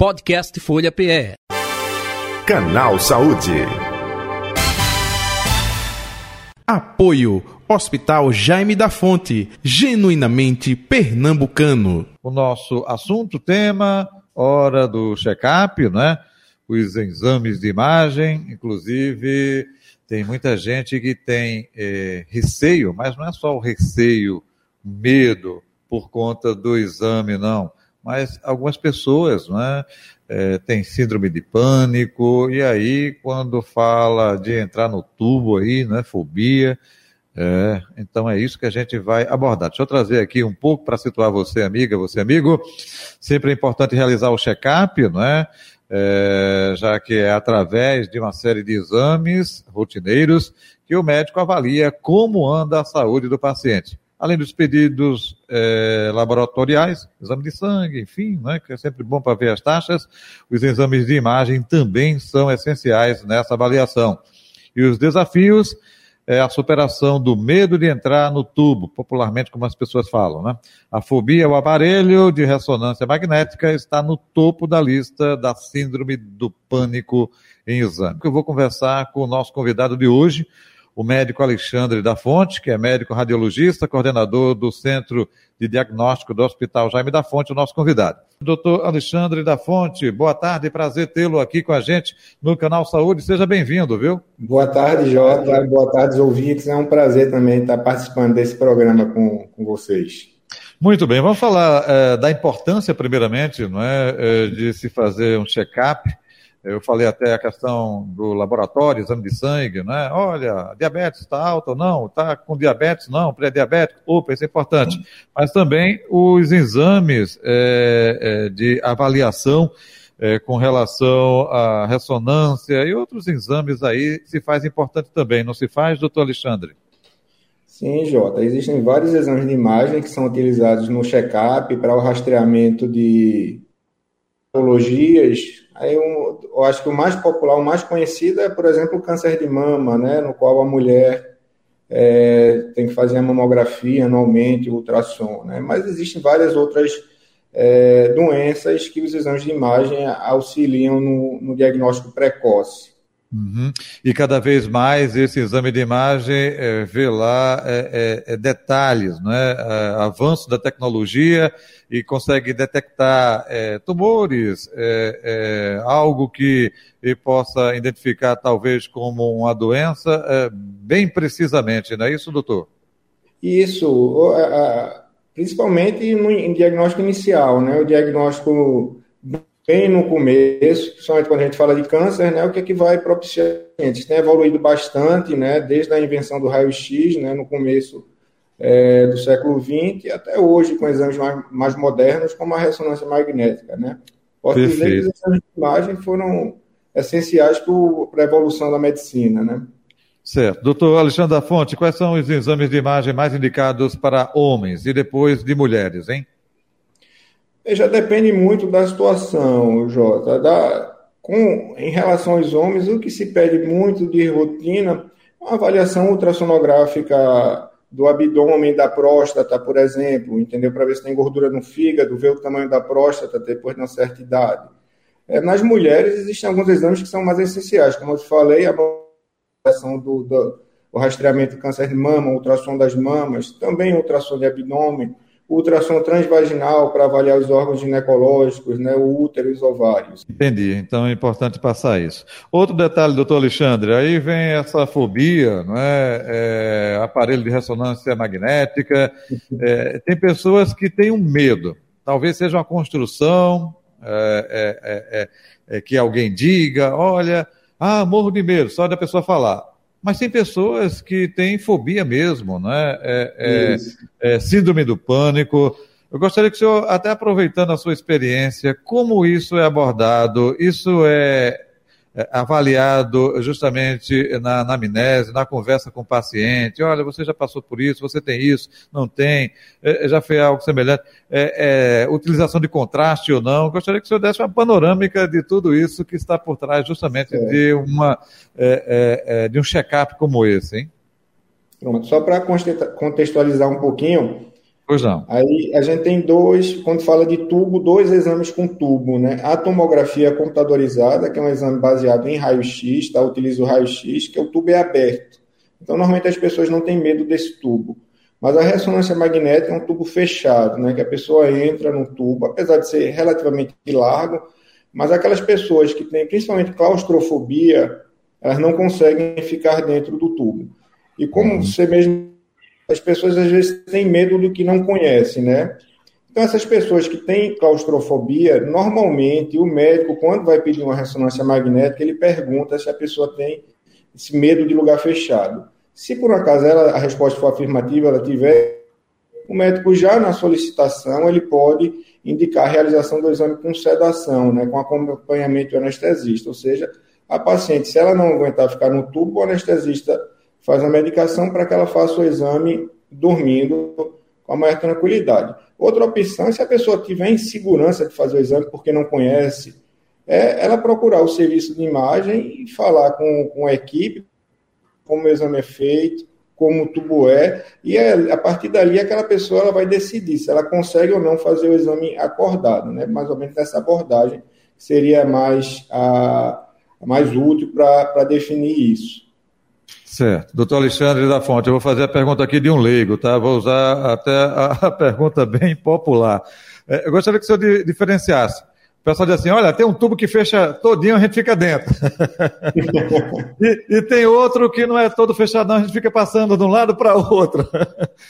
Podcast Folha PE. Canal Saúde. Apoio Hospital Jaime da Fonte, genuinamente pernambucano. O nosso assunto, tema, hora do check-up, né? Os exames de imagem, inclusive tem muita gente que tem é, receio, mas não é só o receio, medo por conta do exame, não. Mas algumas pessoas né, é, têm síndrome de pânico, e aí, quando fala de entrar no tubo aí, né, fobia, é, então é isso que a gente vai abordar. Deixa eu trazer aqui um pouco para situar você, amiga, você, amigo. Sempre é importante realizar o check-up, não é? é, já que é através de uma série de exames rotineiros que o médico avalia como anda a saúde do paciente. Além dos pedidos é, laboratoriais, exame de sangue, enfim, né, que é sempre bom para ver as taxas, os exames de imagem também são essenciais nessa avaliação. E os desafios é a superação do medo de entrar no tubo, popularmente como as pessoas falam, né? A fobia ao aparelho de ressonância magnética está no topo da lista da síndrome do pânico em exame. Eu vou conversar com o nosso convidado de hoje, o médico Alexandre da Fonte, que é médico radiologista, coordenador do Centro de Diagnóstico do Hospital Jaime da Fonte, o nosso convidado. Doutor Alexandre da Fonte, boa tarde, prazer tê-lo aqui com a gente no Canal Saúde. Seja bem-vindo, viu? Boa tarde, Jota. Boa tarde, ouvintes. É um prazer também estar participando desse programa com, com vocês. Muito bem, vamos falar é, da importância, primeiramente, não é, é de se fazer um check-up eu falei até a questão do laboratório, exame de sangue, né? Olha, diabetes está alta ou não? Está com diabetes? Não, pré-diabético? Opa, isso é importante. Mas também os exames é, é, de avaliação é, com relação à ressonância e outros exames aí se faz importante também, não se faz, doutor Alexandre? Sim, Jota. Existem vários exames de imagem que são utilizados no check-up para o rastreamento de patologias Aí um, eu acho que o mais popular, o mais conhecido é, por exemplo, o câncer de mama, né, no qual a mulher é, tem que fazer a mamografia anualmente, o ultrassom, né? Mas existem várias outras é, doenças que os exames de imagem auxiliam no, no diagnóstico precoce. Uhum. E cada vez mais esse exame de imagem é, vê lá é, é, é detalhes, né? Avanço da tecnologia e consegue detectar tumores, algo que possa identificar talvez como uma doença bem precisamente, não é isso, doutor? Isso, principalmente no diagnóstico inicial, né? O diagnóstico bem no começo, principalmente quando a gente fala de câncer, né, o que é que vai propiciar? Tem evoluído bastante, né, desde a invenção do raio-x, né, no começo é, do século XX, até hoje, com exames mais, mais modernos, como a ressonância magnética, né. Posso dizer que os exames de imagem foram essenciais para a evolução da medicina, né. Certo. Doutor Alexandre da Fonte, quais são os exames de imagem mais indicados para homens e depois de mulheres, hein? Já depende muito da situação, Jota. Da, com, em relação aos homens, o que se pede muito de rotina é uma avaliação ultrassonográfica do abdômen, da próstata, por exemplo, entendeu? Para ver se tem gordura no fígado, ver o tamanho da próstata depois de uma certa idade. É, nas mulheres, existem alguns exames que são mais essenciais, como eu te falei, a avaliação do, do o rastreamento do câncer de mama, ultrassom das mamas, também ultrassom de abdômen, ultrassom transvaginal para avaliar os órgãos ginecológicos, né, o útero e os ovários. Entendi, então é importante passar isso. Outro detalhe, doutor Alexandre, aí vem essa fobia, não é? é aparelho de ressonância magnética, é, tem pessoas que têm um medo, talvez seja uma construção, é, é, é, que alguém diga, olha, ah, morro de medo, só da pessoa falar. Mas tem pessoas que têm fobia mesmo, né? É, é, é, síndrome do pânico. Eu gostaria que o senhor, até aproveitando a sua experiência, como isso é abordado? Isso é é, avaliado justamente na, na amnese, na conversa com o paciente. Olha, você já passou por isso, você tem isso, não tem, é, já fez algo semelhante. É, é, utilização de contraste ou não. Gostaria que o senhor desse uma panorâmica de tudo isso que está por trás justamente de, uma, é, de um check-up como esse, hein? Pronto, só para contextualizar um pouquinho, Pois não. Aí a gente tem dois, quando fala de tubo, dois exames com tubo, né? A tomografia computadorizada, que é um exame baseado em raio-x, tá? Utiliza o raio-x, que é o tubo é aberto. Então, normalmente as pessoas não têm medo desse tubo. Mas a ressonância magnética é um tubo fechado, né? Que a pessoa entra no tubo, apesar de ser relativamente largo, mas aquelas pessoas que têm principalmente claustrofobia, elas não conseguem ficar dentro do tubo. E como uhum. você mesmo, as pessoas às vezes têm medo do que não conhecem, né? Então, essas pessoas que têm claustrofobia, normalmente o médico, quando vai pedir uma ressonância magnética, ele pergunta se a pessoa tem esse medo de lugar fechado. Se por acaso ela, a resposta for afirmativa, ela tiver, o médico já na solicitação ele pode indicar a realização do exame com sedação, né, com acompanhamento do anestesista, ou seja, a paciente, se ela não aguentar ficar no tubo, o anestesista faz a medicação para que ela faça o exame dormindo com a maior tranquilidade. Outra opção, se a pessoa tiver insegurança de fazer o exame porque não conhece, é ela procurar o serviço de imagem e falar com, com a equipe como o exame é feito, como o tubo é, e é, a partir dali aquela pessoa ela vai decidir se ela consegue ou não fazer o exame acordado, né? mais ou menos nessa abordagem seria mais, a, mais útil para definir isso. Certo. Doutor Alexandre da Fonte, eu vou fazer a pergunta aqui de um leigo, tá? Vou usar até a, pergunta bem popular. É, eu gostaria que o senhor diferenciasse o pessoal diz assim: olha, tem um tubo que fecha todinho, a gente fica dentro. e, e, tem outro que não é todo fechadão, a gente fica passando de um lado para o outro.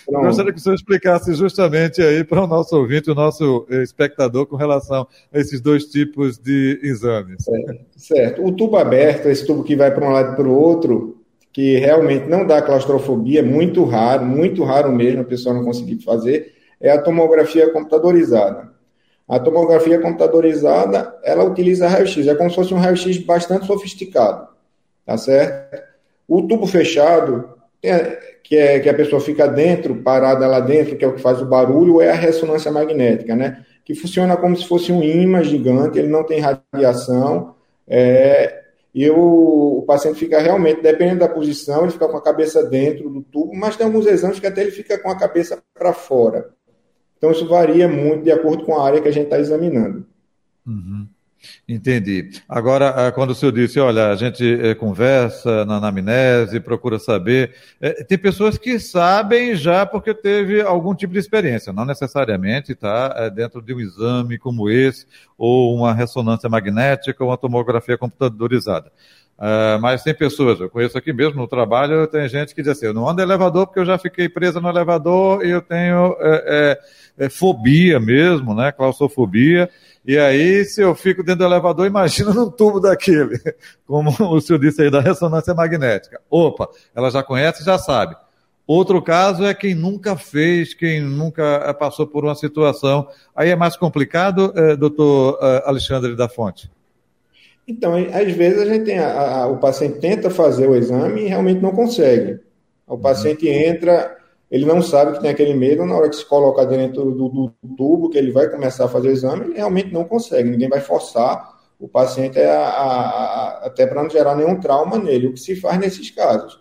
Eu gostaria que o senhor explicasse justamente aí para o nosso ouvinte, o nosso espectador, com relação a esses dois tipos de exames. Certo. certo. O tubo aberto, esse tubo que vai para um lado e para o outro, que realmente não dá claustrofobia, muito raro, muito raro mesmo a pessoa não conseguir fazer, é a tomografia computadorizada. A tomografia computadorizada, ela utiliza raio-x, é como se fosse um raio-x bastante sofisticado, tá certo? O tubo fechado, que é que a pessoa fica dentro, parada lá dentro, que é o que faz o barulho, é a ressonância magnética, né? Que funciona como se fosse um imã gigante, ele não tem radiação, é, e o, o, paciente fica realmente, dependendo da posição, ele fica com a cabeça dentro do tubo, mas tem alguns exames que até ele fica com a cabeça para fora. Então, isso varia muito de acordo com a área que a gente está examinando. Uhum. Entendi. Agora, ah, quando o senhor disse, olha, a gente é, conversa na anamnese, procura saber, é, tem pessoas que sabem já porque teve algum tipo de experiência, não necessariamente está dentro de um exame como esse, ou uma ressonância magnética, ou uma tomografia computadorizada. Uh, mas tem pessoas, eu conheço aqui mesmo no trabalho, tem gente que diz assim, eu não ando elevador porque eu já fiquei presa no elevador e eu tenho é, é, é, fobia mesmo, né, claustrofobia, e aí se eu fico dentro do elevador, imagina num tubo daquele, como o senhor disse aí da ressonância magnética. Opa, ela já conhece, já sabe. Outro caso é quem nunca fez, quem nunca eh, passou por uma situação. Aí é mais complicado, eh, doutor eh, Alexandre da Fonte? Então, às vezes a gente tem a, a, o paciente tenta fazer o exame e realmente não consegue. O uhum. paciente entra, ele não sabe que tem aquele medo, na hora que se coloca dentro do, do, tubo, que ele vai começar a fazer o exame, ele realmente não consegue. Ninguém vai forçar o paciente a, a, até para não gerar nenhum trauma nele. O que se faz nesses casos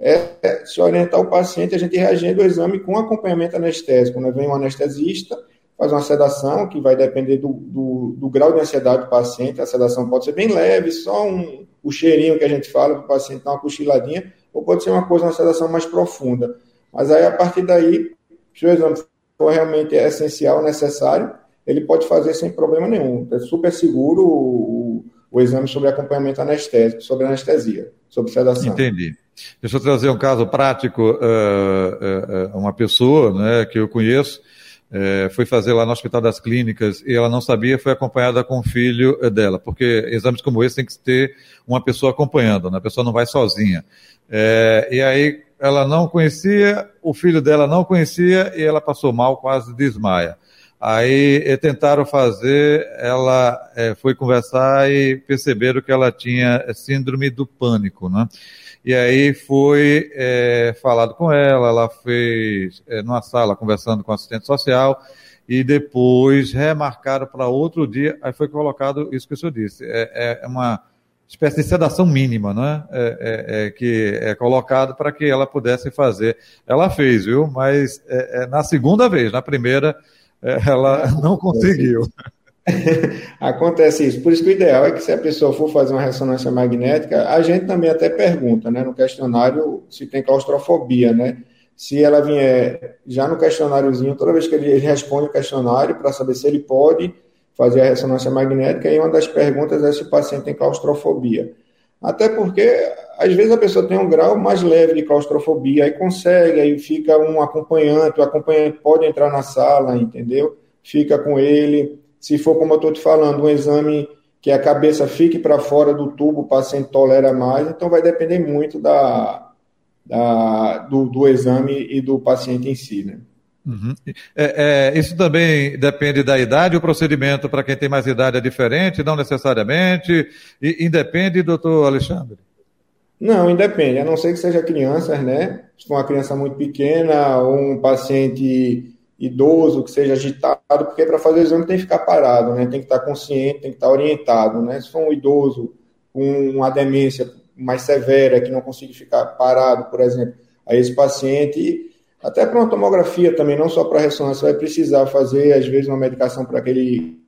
é, é se orientar o paciente, a gente reagendo o exame com acompanhamento anestésico. Né? Vem um anestesista, faz uma sedação, que vai depender do, do, do, grau de ansiedade do paciente. A sedação pode ser bem leve, só um, o cheirinho que a gente fala para o paciente dar uma cochiladinha, ou pode ser uma coisa, uma sedação mais profunda. Mas aí, a partir daí, se o exame for realmente essencial, necessário, ele pode fazer sem problema nenhum. É super seguro o, o exame sobre acompanhamento anestésico, sobre anestesia, sobre sedação. Entendi. Deixa eu trazer um caso prático. Uh, uh, uma pessoa né, que eu conheço, é, foi fazer lá no Hospital das Clínicas e ela não sabia, foi acompanhada com o filho é, dela, porque exames como esse tem que ter uma pessoa acompanhando, né? a pessoa não vai sozinha. É, e aí ela não conhecia, o filho dela não conhecia e ela passou mal, quase desmaia. Aí é, tentaram fazer, ela é, foi conversar e perceberam que ela tinha síndrome do pânico, né? E aí foi é, falado com ela, ela fez é, numa sala conversando com assistente social e depois remarcaram para outro dia, aí foi colocado isso que o senhor disse. É, é uma espécie de sedação mínima, né? É, é, é, que é colocado para que ela pudesse fazer. Ela fez, viu? Mas é, é, na segunda vez, na primeira, é, ela não conseguiu. Acontece isso. Por isso que o ideal é que se a pessoa for fazer uma ressonância magnética, a gente também até pergunta, né, no questionário, se tem claustrofobia, né? Se ela vier já no questionáriozinho, toda vez que ele responde o questionário para saber se ele pode fazer a ressonância magnética, e uma das perguntas é se o paciente tem claustrofobia. Até porque, às vezes, a pessoa tem um grau mais leve de claustrofobia, aí consegue, aí fica um acompanhante, o acompanhante pode entrar na sala, entendeu? Fica com ele se for, como eu estou te falando, um exame que a cabeça fique para fora do tubo, o paciente tolera mais, então vai depender muito da, da do, do, exame e do paciente em si, né? Uhum. É, é, isso também depende da idade, o procedimento para quem tem mais idade é diferente, não necessariamente, e, independe, doutor Alexandre? Não, independe, a não ser que seja crianças, né? Se for uma criança muito pequena ou um paciente idoso, que seja agitado, porque para fazer o exame tem que ficar parado, né? Tem que estar consciente, tem que estar orientado, né? Se for um idoso com uma demência mais severa, que não consiga ficar parado, por exemplo, aí esse paciente, até para uma tomografia também, não só para ressonância, vai precisar fazer, às vezes, uma medicação para aquele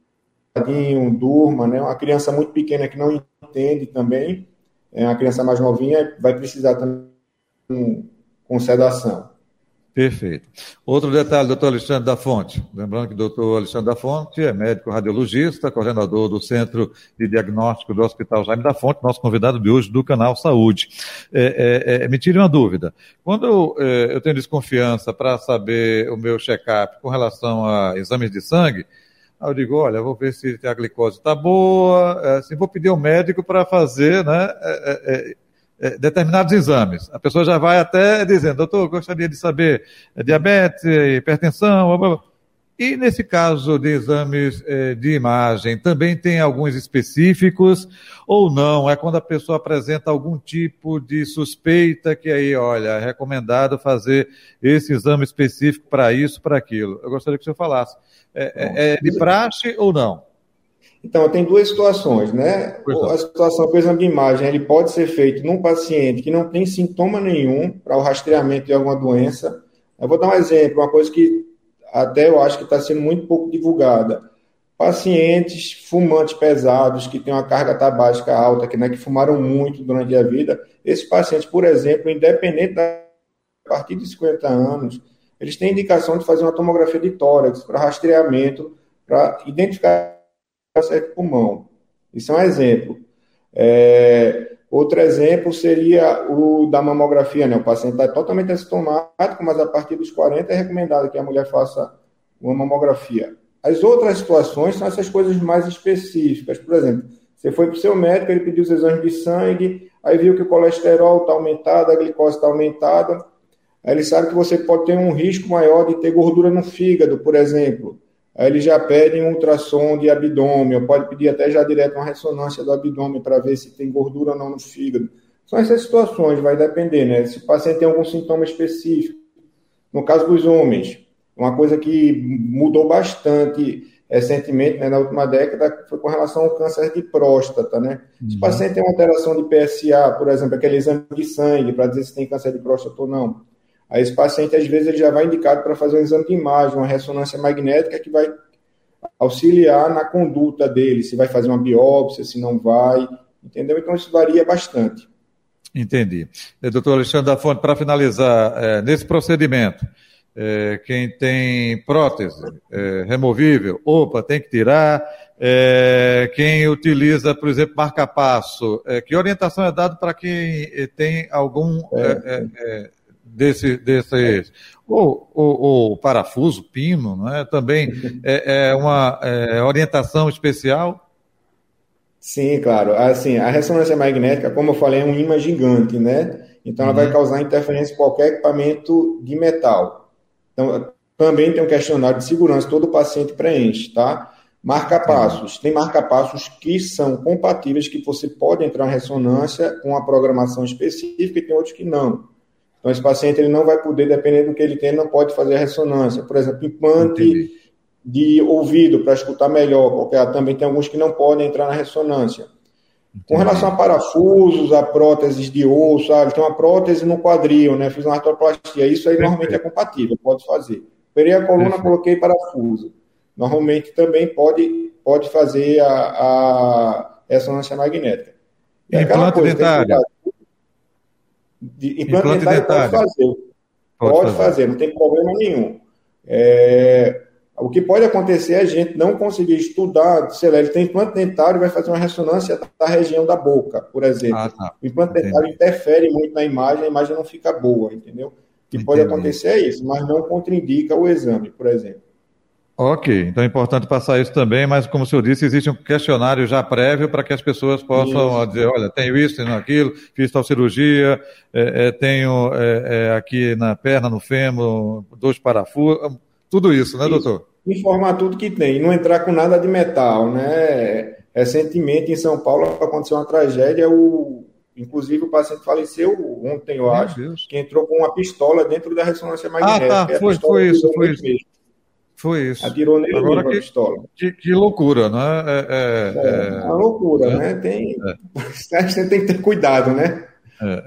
durma, né? Uma criança muito pequena que não entende também, é uma criança mais novinha, vai precisar também com sedação. Perfeito. Outro detalhe, doutor Alexandre da Fonte. Lembrando que o doutor Alexandre da Fonte é médico radiologista, coordenador do Centro de Diagnóstico do Hospital Jaime da Fonte, nosso convidado de hoje do canal Saúde. É, é, é, me tire uma dúvida. Quando é, eu tenho desconfiança para saber o meu check-up com relação a exames de sangue, eu digo, olha, vou ver se a glicose está boa, é, assim, vou pedir ao médico para fazer, né? É, é, determinados exames. A pessoa já vai até dizendo, doutor, gostaria de saber é, diabetes, hipertensão, blá, blá. E nesse caso de exames é, de imagem, também tem alguns específicos ou não? É quando a pessoa apresenta algum tipo de suspeita que aí, olha, é recomendado fazer esse exame específico para isso, para aquilo. Eu gostaria que o senhor falasse. É, é, é de praxe ou não? Então, tem duas situações, né? A situação com o exame de imagem, ele pode ser feito num paciente que não tem sintoma nenhum para o rastreamento de alguma doença. Eu vou dar um exemplo, uma coisa que até eu acho que está sendo muito pouco divulgada. Pacientes fumantes pesados, que têm uma carga tabágica alta, que, né, que fumaram muito durante a vida, esses pacientes, por exemplo, independente da a partir de 50 anos, eles têm indicação de fazer uma tomografia de tórax para rastreamento, para identificar câncer pulmão. Isso é um exemplo. É, outro exemplo seria o da mamografia, né? O paciente está totalmente assintomático, mas a partir dos 40 é recomendado que a mulher faça uma mamografia. As outras situações são essas coisas mais específicas. Por exemplo, você foi para o seu médico, ele pediu os exames de sangue, aí viu que o colesterol está aumentado, a glicose está aumentada. Aí ele sabe que você pode ter um risco maior de ter gordura no fígado, por exemplo. Aí ele já pede um ultrassom de abdômen, pode pedir até já direto uma ressonância do abdômen para ver se tem gordura ou não no fígado. São essas situações, vai depender, né? Se o paciente tem algum sintoma específico. No caso dos homens, uma coisa que mudou bastante recentemente, né, na última década, foi com relação ao câncer de próstata, né? Uhum. Se o uhum. paciente tem uma alteração de PSA, por exemplo, aquele exame de sangue para dizer se tem câncer de próstata ou não, Aí esse paciente, às vezes, ele já vai indicado para fazer um exame de imagem, uma ressonância magnética que vai auxiliar na conduta dele, se vai fazer uma biópsia, se não vai, entendeu? Então isso varia bastante. Entendi. É, doutor Alexandre da Fonte, para finalizar, é, nesse procedimento, é, quem tem prótese é, removível, opa, tem que tirar. É, quem utiliza, por exemplo, marca-passo, é, que orientação é dada para quem tem algum desse, desse o, o, o, parafuso, pino, não é? também é, é uma é, orientação especial? Sim, claro. Assim, a ressonância magnética, como eu falei, é um imã gigante, né? Então ela uhum. vai causar interferência em qualquer equipamento de metal. Então, também tem um questionário de segurança, todo paciente preenche, tá? Marca-passos. Tem marca-passos que são compatíveis, que você pode entrar em ressonância com a programação específica e tem outros que não. Então, esse paciente ele não vai poder, dependendo do que ele tem, não pode fazer a ressonância. Por exemplo, implante Entendi. de ouvido para escutar melhor, qualquer, também tem alguns que não podem entrar na ressonância. Com relação a parafusos, a próteses de osso, ah, ele tem uma prótese no quadril, né? Fiz uma artroplastia. Isso aí Perfeito. normalmente é compatível, pode fazer. Operei a coluna, Perfeito. coloquei parafuso. Normalmente também pode, pode fazer a, a ressonância magnética. E implante coisa, dentário. De, implante, implante dentário, dentário, pode fazer. Pode, pode fazer. fazer. não tem problema nenhum. É, o que pode acontecer é a gente não conseguir estudar, sei lá, ele tem implante dentário e vai fazer uma ressonância da região da boca, por exemplo. Ah, tá. O implante Entendi. dentário interfere muito na imagem, a imagem não fica boa, entendeu? O que Entendi. pode acontecer é isso, mas não contraindica o exame, por exemplo. Ok, então é importante passar isso também, mas como o senhor disse, existe um questionário já prévio para que as pessoas possam isso. dizer, olha, tenho isso, tenho aquilo, fiz tal cirurgia, é, é, tenho é, é aqui na perna, no fêmur, dois parafusos, tudo isso, né, isso. doutor? informar tudo que tem, não entrar com nada de metal, né? Recentemente em São Paulo aconteceu uma tragédia, o inclusive o paciente faleceu ontem, eu acho, que entrou com uma pistola dentro da ressonância magnética. Ah, tá, foi, foi isso, foi isso. Mesmo. Foi isso. Atirou nele Agora que, a pistola. Que, que loucura, né? É, é, é, é uma loucura, é. né? Tem, é. Você tem que ter cuidado, né? É,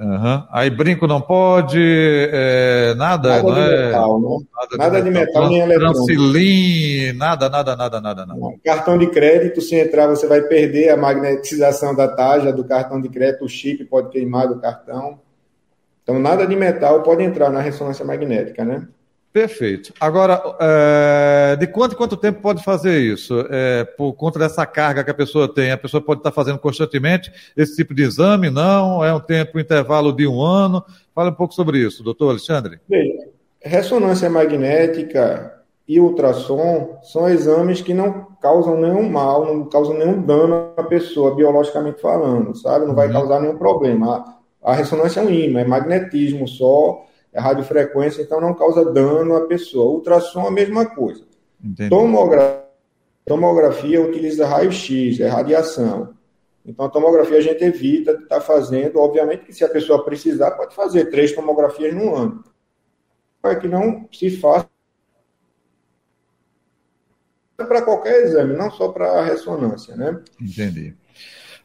Aí brinco não pode, é, nada, nada, de é? metal, né? nada, nada de, metal, metal nem eletrônico. Nada, nada, nada, nada, nada. Cartão de crédito, se entrar, você vai perder a magnetização da taxa do cartão de crédito, o chip pode queimar do cartão. Então, nada de metal pode entrar na ressonância magnética, né? Perfeito. Agora, é, de quanto em quanto tempo pode fazer isso? É, por conta dessa carga que a pessoa tem, a pessoa pode estar fazendo constantemente esse tipo de exame? Não? É um tempo, um intervalo de um ano? Fala um pouco sobre isso, doutor Alexandre. Bem, ressonância magnética e ultrassom são exames que não causam nenhum mal, não causam nenhum dano à pessoa, biologicamente falando, sabe? Não vai uhum. causar nenhum problema. A, a ressonância é um imã, é magnetismo só é radiofrequência, então não causa dano à pessoa. Ultrassom é a mesma coisa. Tomografia, tomografia utiliza raio-x, é radiação. Então a tomografia a gente evita de estar tá fazendo, obviamente que se a pessoa precisar, pode fazer três tomografias no ano. Para que não se faça para qualquer exame, não só para a ressonância, né? Entendi.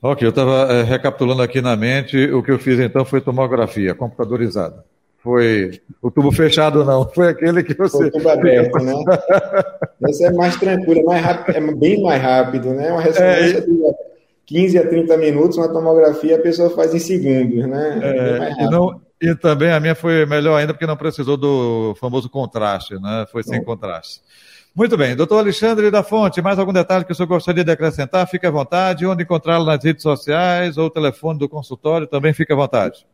Ok, eu estava é, recapitulando aqui na mente, o que eu fiz então foi tomografia computadorizada. Foi o tubo fechado, não. Foi aquele que você. Foi o tubo aberto, né? Esse é mais tranquilo, é, mais rápido, é bem mais rápido, né? Uma ressonância é, de 15 a 30 minutos, uma tomografia a pessoa faz em segundos, né? É, e, não, e também a minha foi melhor ainda porque não precisou do famoso contraste, né? Foi sem contraste. Muito bem, doutor Alexandre da Fonte, mais algum detalhe que o senhor gostaria de acrescentar? Fique à vontade. Onde encontrá-lo nas redes sociais ou o telefone do consultório, também fique à vontade.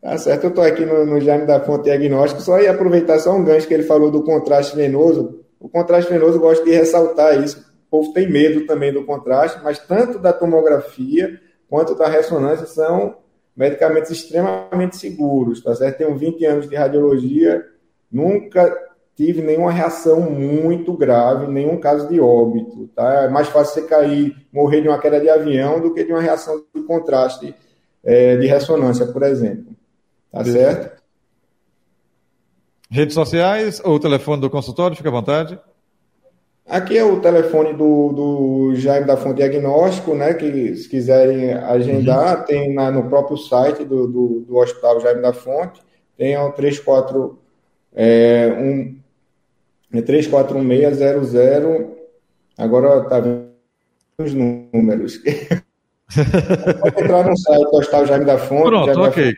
Tá certo, eu estou aqui no, no Jaime da Fonte Diagnóstico, só ia aproveitar só um gancho que ele falou do contraste venoso. O contraste venoso, eu gosto de ressaltar isso. O povo tem medo também do contraste, mas tanto da tomografia quanto da ressonância são medicamentos extremamente seguros, tá certo? Tenho 20 anos de radiologia, nunca tive nenhuma reação muito grave, nenhum caso de óbito, tá? É mais fácil você cair, morrer de uma queda de avião do que de uma reação de contraste é, de ressonância, por exemplo. Tá Beleza. certo? Redes sociais ou o telefone do consultório, fica à vontade. Aqui é o telefone do, do Jaime da Fonte Diagnóstico, né? Que se quiserem agendar, uhum. tem na, no próprio site do, do, do, Hospital Jaime da Fonte, tem o 34 é, um, é 341600. Agora tá vendo os números. Pode entrar no site do Hospital Jaime da Fonte, Pronto, ok.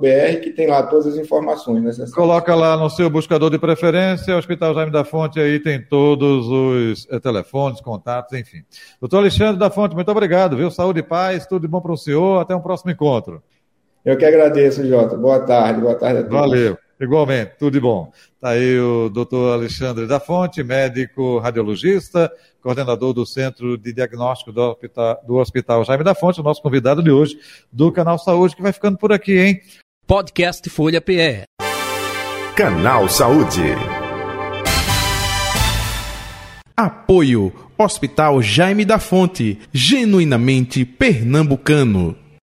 .br, que tem lá todas as informações necessárias. Coloca lá no seu buscador de preferência, Hospital Jaime da Fonte, aí tem todos os é, telefones, contatos, enfim. Doutor Alexandre da Fonte, muito obrigado, viu? Saúde e paz, tudo de bom para o senhor, até um próximo encontro. Eu que agradeço, Jota. Boa tarde, boa tarde a todos. Valeu. Igualmente, tudo de bom. Está aí o doutor Alexandre da Fonte, médico radiologista, coordenador do Centro de Diagnóstico do Hospital, do Hospital Jaime da Fonte, o nosso convidado de hoje do Canal Saúde, que vai ficando por aqui, hein? Podcast Folha PE. Canal Saúde. Apoio Hospital Jaime da Fonte, genuinamente pernambucano.